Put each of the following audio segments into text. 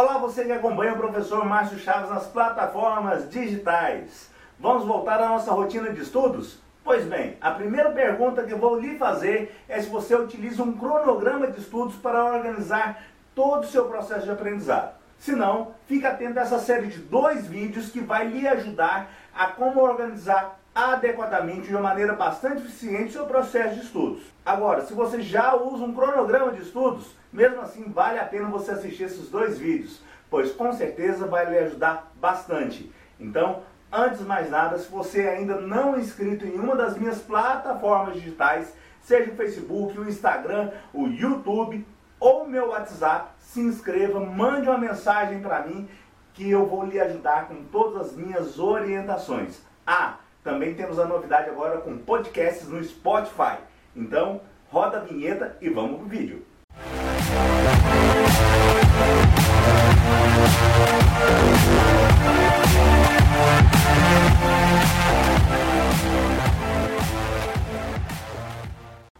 Olá, você que acompanha o professor Márcio Chaves nas plataformas digitais. Vamos voltar à nossa rotina de estudos? Pois bem, a primeira pergunta que eu vou lhe fazer é se você utiliza um cronograma de estudos para organizar todo o seu processo de aprendizado. Se não, fique atento a essa série de dois vídeos que vai lhe ajudar a como organizar adequadamente de uma maneira bastante eficiente seu processo de estudos. Agora, se você já usa um cronograma de estudos, mesmo assim vale a pena você assistir esses dois vídeos, pois com certeza vai lhe ajudar bastante. Então, antes de mais nada, se você ainda não é inscrito em uma das minhas plataformas digitais, seja o Facebook, o Instagram, o YouTube ou meu WhatsApp, se inscreva, mande uma mensagem para mim que eu vou lhe ajudar com todas as minhas orientações. Ah, também temos a novidade agora com podcasts no Spotify. Então, roda a vinheta e vamos pro vídeo.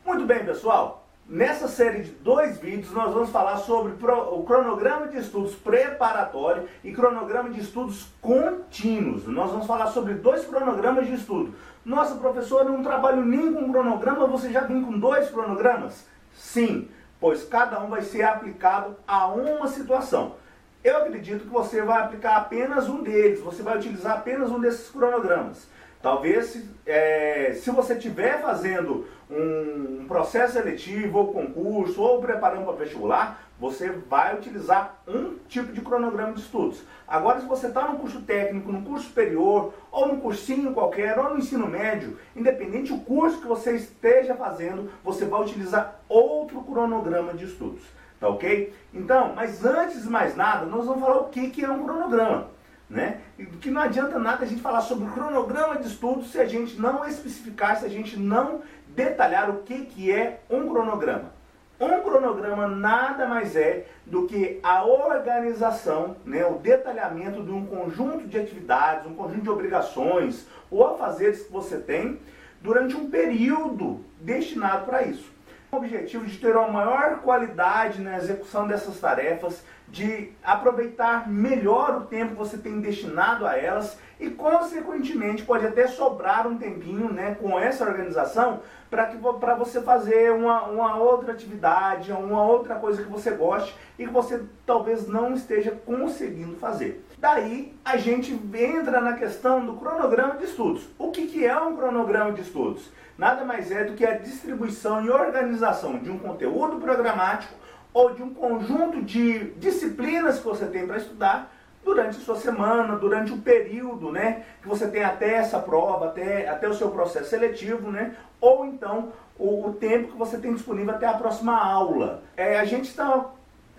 Muito bem, pessoal. Nessa série de dois vídeos, nós vamos falar sobre o cronograma de estudos preparatório e cronograma de estudos contínuos. Nós vamos falar sobre dois cronogramas de estudo. Nossa, professor, eu não trabalho nem com cronograma, você já vem com dois cronogramas? Sim, pois cada um vai ser aplicado a uma situação. Eu acredito que você vai aplicar apenas um deles, você vai utilizar apenas um desses cronogramas. Talvez, é, se você estiver fazendo um, processo seletivo, ou concurso, ou preparando para vestibular, você vai utilizar um tipo de cronograma de estudos. Agora, se você está no curso técnico, no curso superior, ou no cursinho qualquer, ou no ensino médio, independente do curso que você esteja fazendo, você vai utilizar outro cronograma de estudos. Tá ok? Então, mas antes de mais nada, nós vamos falar o que, que é um cronograma. Né? Que não adianta nada a gente falar sobre o cronograma de estudos se a gente não especificar, se a gente não detalhar o que, que é um cronograma. Um cronograma nada mais é do que a organização, né, o detalhamento de um conjunto de atividades, um conjunto de obrigações ou afazeres que você tem durante um período destinado para isso. O objetivo de ter uma maior qualidade na execução dessas tarefas, de aproveitar melhor o tempo que você tem destinado a elas e, consequentemente, pode até sobrar um tempinho né, com essa organização para você fazer uma, uma outra atividade, uma outra coisa que você goste e que você talvez não esteja conseguindo fazer. Daí a gente entra na questão do cronograma de estudos. O que, que é um cronograma de estudos? Nada mais é do que a distribuição e organização de um conteúdo programático ou de um conjunto de disciplinas que você tem para estudar durante a sua semana, durante o período, né, que você tem até essa prova, até, até o seu processo seletivo, né, ou então o, o tempo que você tem disponível até a próxima aula. É, a gente está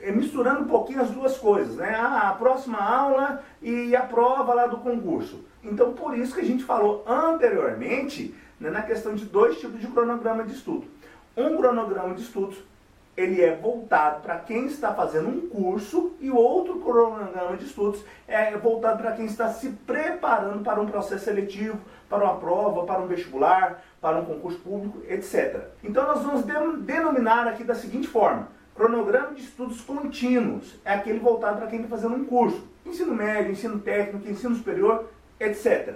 misturando um pouquinho as duas coisas, né, a, a próxima aula e a prova lá do concurso. Então, por isso que a gente falou anteriormente né, na questão de dois tipos de cronograma de estudo. Um cronograma de estudos ele é voltado para quem está fazendo um curso e o outro cronograma de estudos é voltado para quem está se preparando para um processo seletivo, para uma prova, para um vestibular, para um concurso público, etc. Então nós vamos denominar aqui da seguinte forma: cronograma de estudos contínuos é aquele voltado para quem está fazendo um curso, ensino médio, ensino técnico, ensino superior, etc.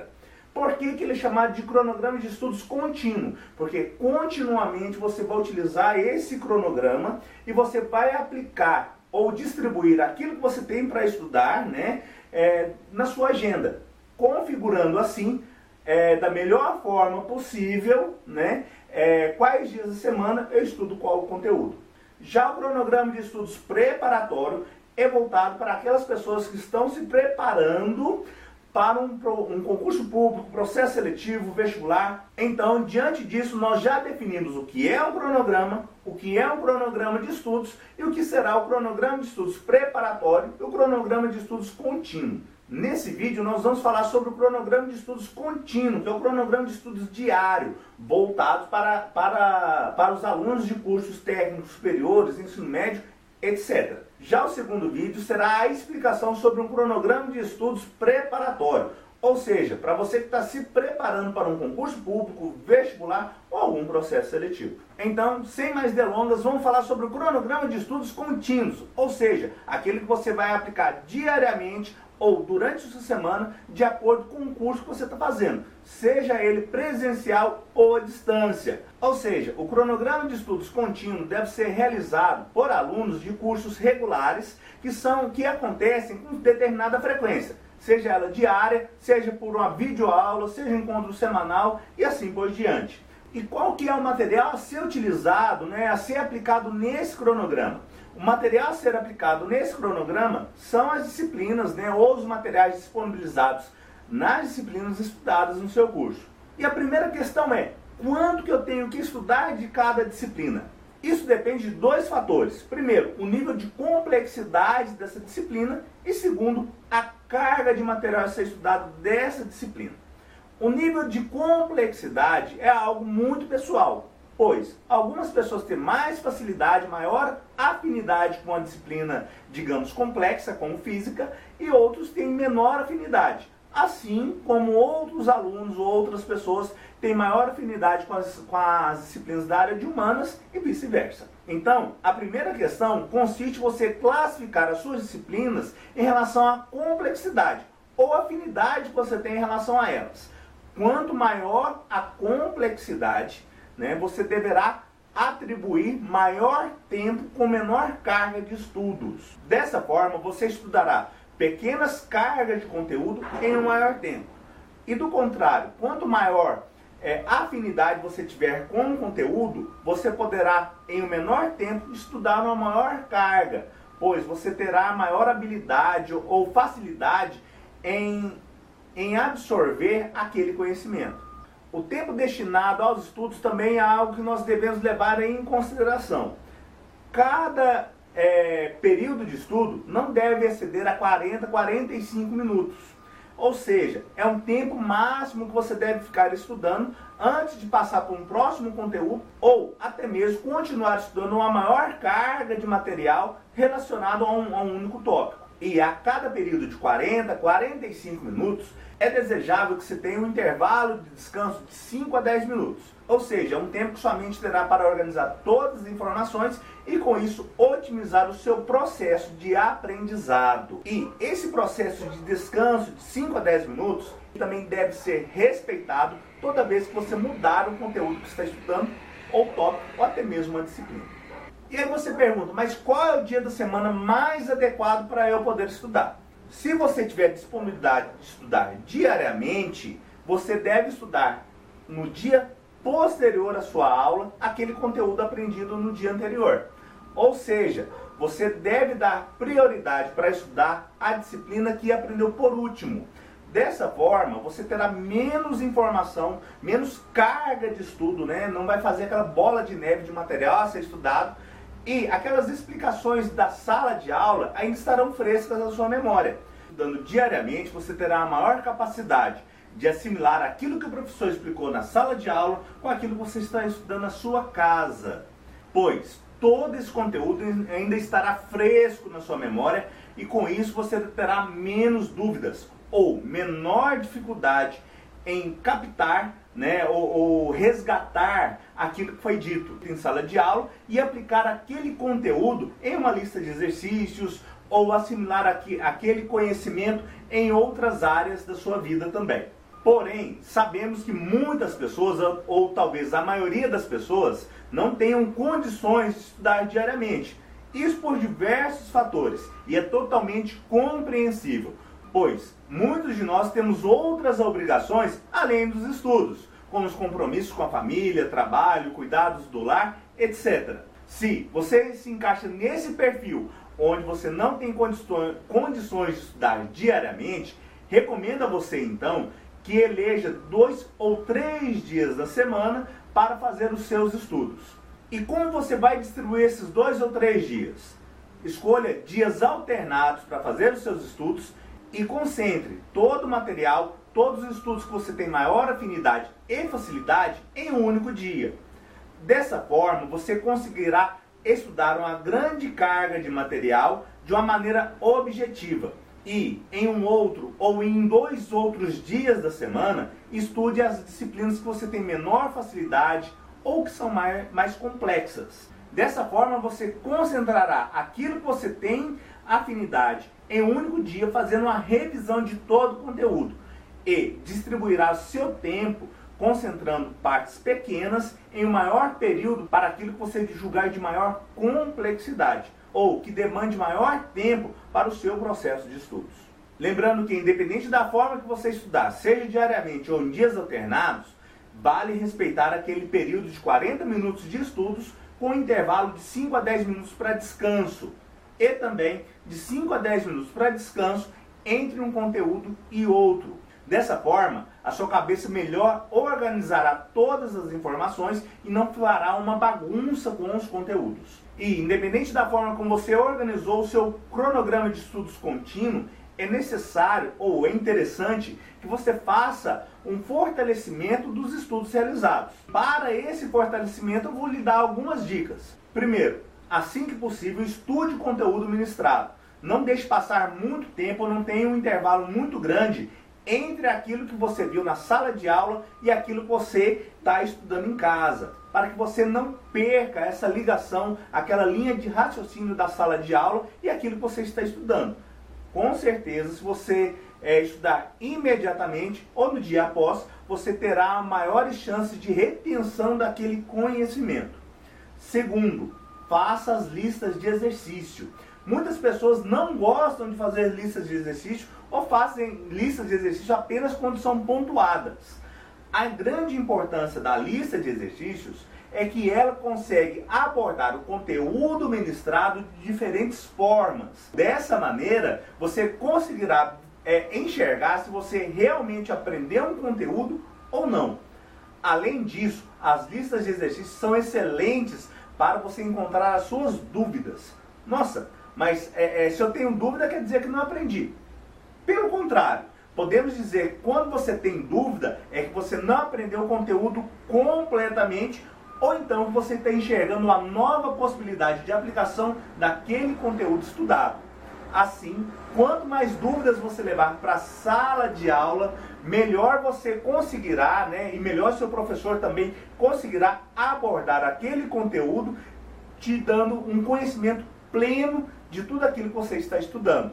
Por que, que ele é chamado de cronograma de estudos contínuo? Porque continuamente você vai utilizar esse cronograma e você vai aplicar ou distribuir aquilo que você tem para estudar né, é, na sua agenda, configurando assim é, da melhor forma possível né, é, quais dias da semana eu estudo qual conteúdo. Já o cronograma de estudos preparatório é voltado para aquelas pessoas que estão se preparando para um, um, concurso público, processo seletivo, vestibular. Então, diante disso, nós já definimos o que é o cronograma, o que é um cronograma de estudos e o que será o cronograma de estudos preparatório e o cronograma de estudos contínuo. Nesse vídeo nós vamos falar sobre o cronograma de estudos contínuo, que é o cronograma de estudos diário, voltado para, para, para os alunos de cursos técnicos superiores, ensino médio etc. Já o segundo vídeo será a explicação sobre um cronograma de estudos preparatório, Ou seja, para você que está se preparando para um concurso público, vestibular ou algum processo seletivo. Então, sem mais delongas, vamos falar sobre o cronograma de estudos contínuos, ou seja, aquele que você vai aplicar diariamente ou durante a sua semana, de acordo com o curso que você está fazendo, seja ele presencial ou à distância. Ou seja, o cronograma de estudos contínuo deve ser realizado por alunos de cursos regulares que são que acontecem com determinada frequência seja ela diária, seja por uma videoaula, seja encontro semanal e assim por diante. E qual que é o material a ser utilizado, né, a ser aplicado nesse cronograma? O material a ser aplicado nesse cronograma são as disciplinas, né, ou os materiais disponibilizados nas disciplinas estudadas no seu curso. E a primeira questão é, quanto que eu tenho que estudar de cada disciplina? Isso depende de dois fatores. Primeiro, o nível de complexidade dessa disciplina e segundo, a carga de material a ser estudado dessa disciplina. O nível de complexidade é algo muito pessoal, pois algumas pessoas têm mais facilidade, maior afinidade com a disciplina, digamos, complexa, como física, e outros têm menor afinidade assim como outros alunos ou outras pessoas têm maior afinidade com as, com as disciplinas da área de humanas e vice-versa. Então, a primeira questão consiste em você classificar as suas disciplinas em relação à complexidade ou afinidade que você tem em relação a elas. Quanto maior a complexidade, né, você deverá atribuir maior tempo com menor carga de estudos. Dessa forma, você estudará pequenas cargas de conteúdo em um maior tempo. E do contrário, quanto maior é, afinidade você tiver com o conteúdo, você poderá, em um menor tempo, estudar uma maior carga, pois você terá maior habilidade ou facilidade em, em absorver aquele conhecimento. O tempo destinado aos estudos também é algo que nós devemos levar em consideração. Cada é, período de estudo não deve exceder a 40, 45 minutos. Ou seja, é um tempo máximo que você deve ficar estudando antes de passar para um próximo conteúdo ou até mesmo continuar estudando uma maior carga de material relacionado a um, a um único tópico. E a cada período de 40, 45 minutos, é desejável que você tenha um intervalo de descanso de 5 a 10 minutos. Ou seja, é um tempo que sua mente terá para organizar todas as informações e com isso otimizar o seu processo de aprendizado. E esse processo de descanso de 5 a 10 minutos também deve ser respeitado toda vez que você mudar o conteúdo que está estudando, ou tópico, ou até mesmo uma disciplina. E aí você pergunta, mas qual é o dia da semana mais adequado para eu poder estudar? Se você tiver disponibilidade de estudar diariamente, você deve estudar no dia posterior à sua aula aquele conteúdo aprendido no dia anterior. Ou seja, você deve dar prioridade para estudar a disciplina que aprendeu por último. Dessa forma, você terá menos informação, menos carga de estudo, né? não vai fazer aquela bola de neve de material a ser estudado. E aquelas explicações da sala de aula ainda estarão frescas na sua memória. Estudando diariamente, você terá a maior capacidade de assimilar aquilo que o professor explicou na sala de aula com aquilo que você está estudando na sua casa. Pois todo esse conteúdo ainda estará fresco na sua memória e com isso você terá menos dúvidas ou menor dificuldade em captar né, ou, ou, resgatar aquilo que foi dito em sala de aula e aplicar aquele conteúdo em uma lista de exercícios ou assimilar aqui, aquele conhecimento em outras áreas da sua vida também. Porém, sabemos que muitas pessoas, ou talvez a maioria das pessoas, não tenham condições de estudar diariamente. Isso por diversos fatores e é totalmente compreensível, pois muitos de nós temos outras obrigações além dos estudos, como os compromissos com a família, trabalho, cuidados do lar, etc. Se você se encaixa nesse perfil onde você não tem condições de estudar diariamente, recomendo a você então que eleja dois ou três dias da semana para fazer os seus estudos. E como você vai distribuir esses dois ou três dias? Escolha dias alternados para fazer os seus estudos e concentre todo o material, todos os estudos que você tem maior afinidade e facilidade em um único dia. Dessa forma, você conseguirá estudar uma grande carga de material de uma maneira objetiva, e em um outro ou em dois outros dias da semana, estude as disciplinas que você tem menor facilidade ou que são mais, mais complexas. Dessa forma, você concentrará aquilo que você tem afinidade em um único dia, fazendo uma revisão de todo o conteúdo e distribuirá seu tempo concentrando partes pequenas em um maior período para aquilo que você julgar de maior complexidade ou que demande maior tempo para o seu processo de estudos. Lembrando que, independente da forma que você estudar, seja diariamente ou em dias alternados, vale respeitar aquele período de 40 minutos de estudos com um intervalo de 5 a 10 minutos para descanso e também de 5 a 10 minutos para descanso entre um conteúdo e outro. Dessa forma, a sua cabeça melhor organizará todas as informações e não fará uma bagunça com os conteúdos. E, independente da forma como você organizou o seu cronograma de estudos contínuo, é necessário ou é interessante que você faça um fortalecimento dos estudos realizados. Para esse fortalecimento, eu vou lhe dar algumas dicas. Primeiro, assim que possível, estude o conteúdo ministrado. Não deixe passar muito tempo, não tenha um intervalo muito grande entre aquilo que você viu na sala de aula e aquilo que você está estudando em casa, para que você não perca essa ligação, aquela linha de raciocínio da sala de aula e aquilo que você está estudando. Com certeza, se você é, estudar imediatamente ou no dia após, você terá maiores chances de retenção daquele conhecimento. Segundo, faça as listas de exercício. Muitas pessoas não gostam de fazer listas de exercício ou fazem listas de exercício apenas quando são pontuadas. A grande importância da lista de exercícios é que ela consegue abordar o conteúdo ministrado de diferentes formas. Dessa maneira, você conseguirá é, enxergar se você realmente aprendeu um conteúdo ou não. Além disso, as listas de exercícios são excelentes para você encontrar as suas dúvidas. Nossa, mas é, é, se eu tenho dúvida, quer dizer que não aprendi. Pelo contrário, podemos dizer quando você tem dúvida, é que você não aprendeu o conteúdo completamente, ou então você está enxergando uma nova possibilidade de aplicação daquele conteúdo estudado. Assim, quanto mais dúvidas você levar para a sala de aula, melhor você conseguirá, né, e melhor seu professor também conseguirá abordar aquele conteúdo, te dando um conhecimento pleno de tudo aquilo que você está estudando.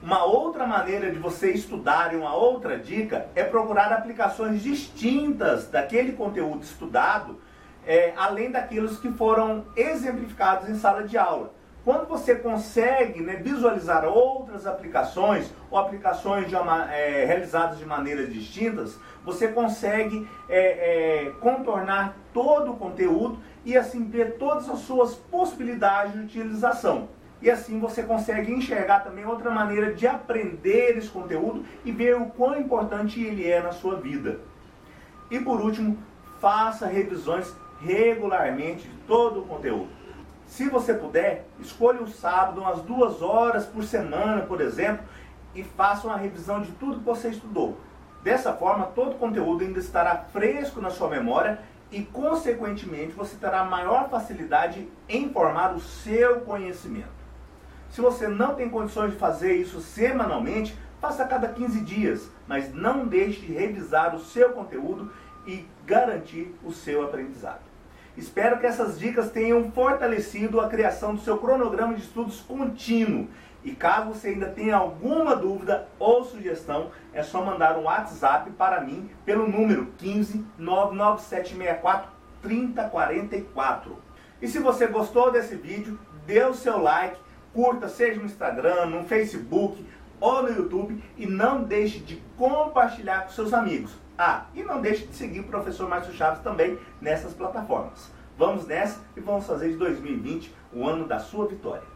Uma outra maneira de você estudar e uma outra dica é procurar aplicações distintas daquele conteúdo estudado, é, além daqueles que foram exemplificados em sala de aula. Quando você consegue né, visualizar outras aplicações ou aplicações de uma, é, realizadas de maneiras distintas, você consegue é, é, contornar todo o conteúdo e assim ver todas as suas possibilidades de utilização. E assim você consegue enxergar também outra maneira de aprender esse conteúdo e ver o quão importante ele é na sua vida. E por último, faça revisões regularmente de todo o conteúdo. Se você puder, escolha o sábado umas duas horas por semana, por exemplo, e faça uma revisão de tudo que você estudou. Dessa forma, todo o conteúdo ainda estará fresco na sua memória e, consequentemente, você terá maior facilidade em formar o seu conhecimento. Se você não tem condições de fazer isso semanalmente, faça a cada 15 dias, mas não deixe de revisar o seu conteúdo e garantir o seu aprendizado. Espero que essas dicas tenham fortalecido a criação do seu cronograma de estudos contínuo. E caso você ainda tenha alguma dúvida ou sugestão, é só mandar um WhatsApp para mim pelo número 15 99764 3044. E se você gostou desse vídeo, dê o seu like curta, seja no Instagram, no Facebook ou no YouTube e não deixe de compartilhar com seus amigos. Ah, e não deixe de seguir o professor Márcio Chaves também nessas plataformas. Vamos nessa e vamos fazer de 2020 o ano da sua vitória.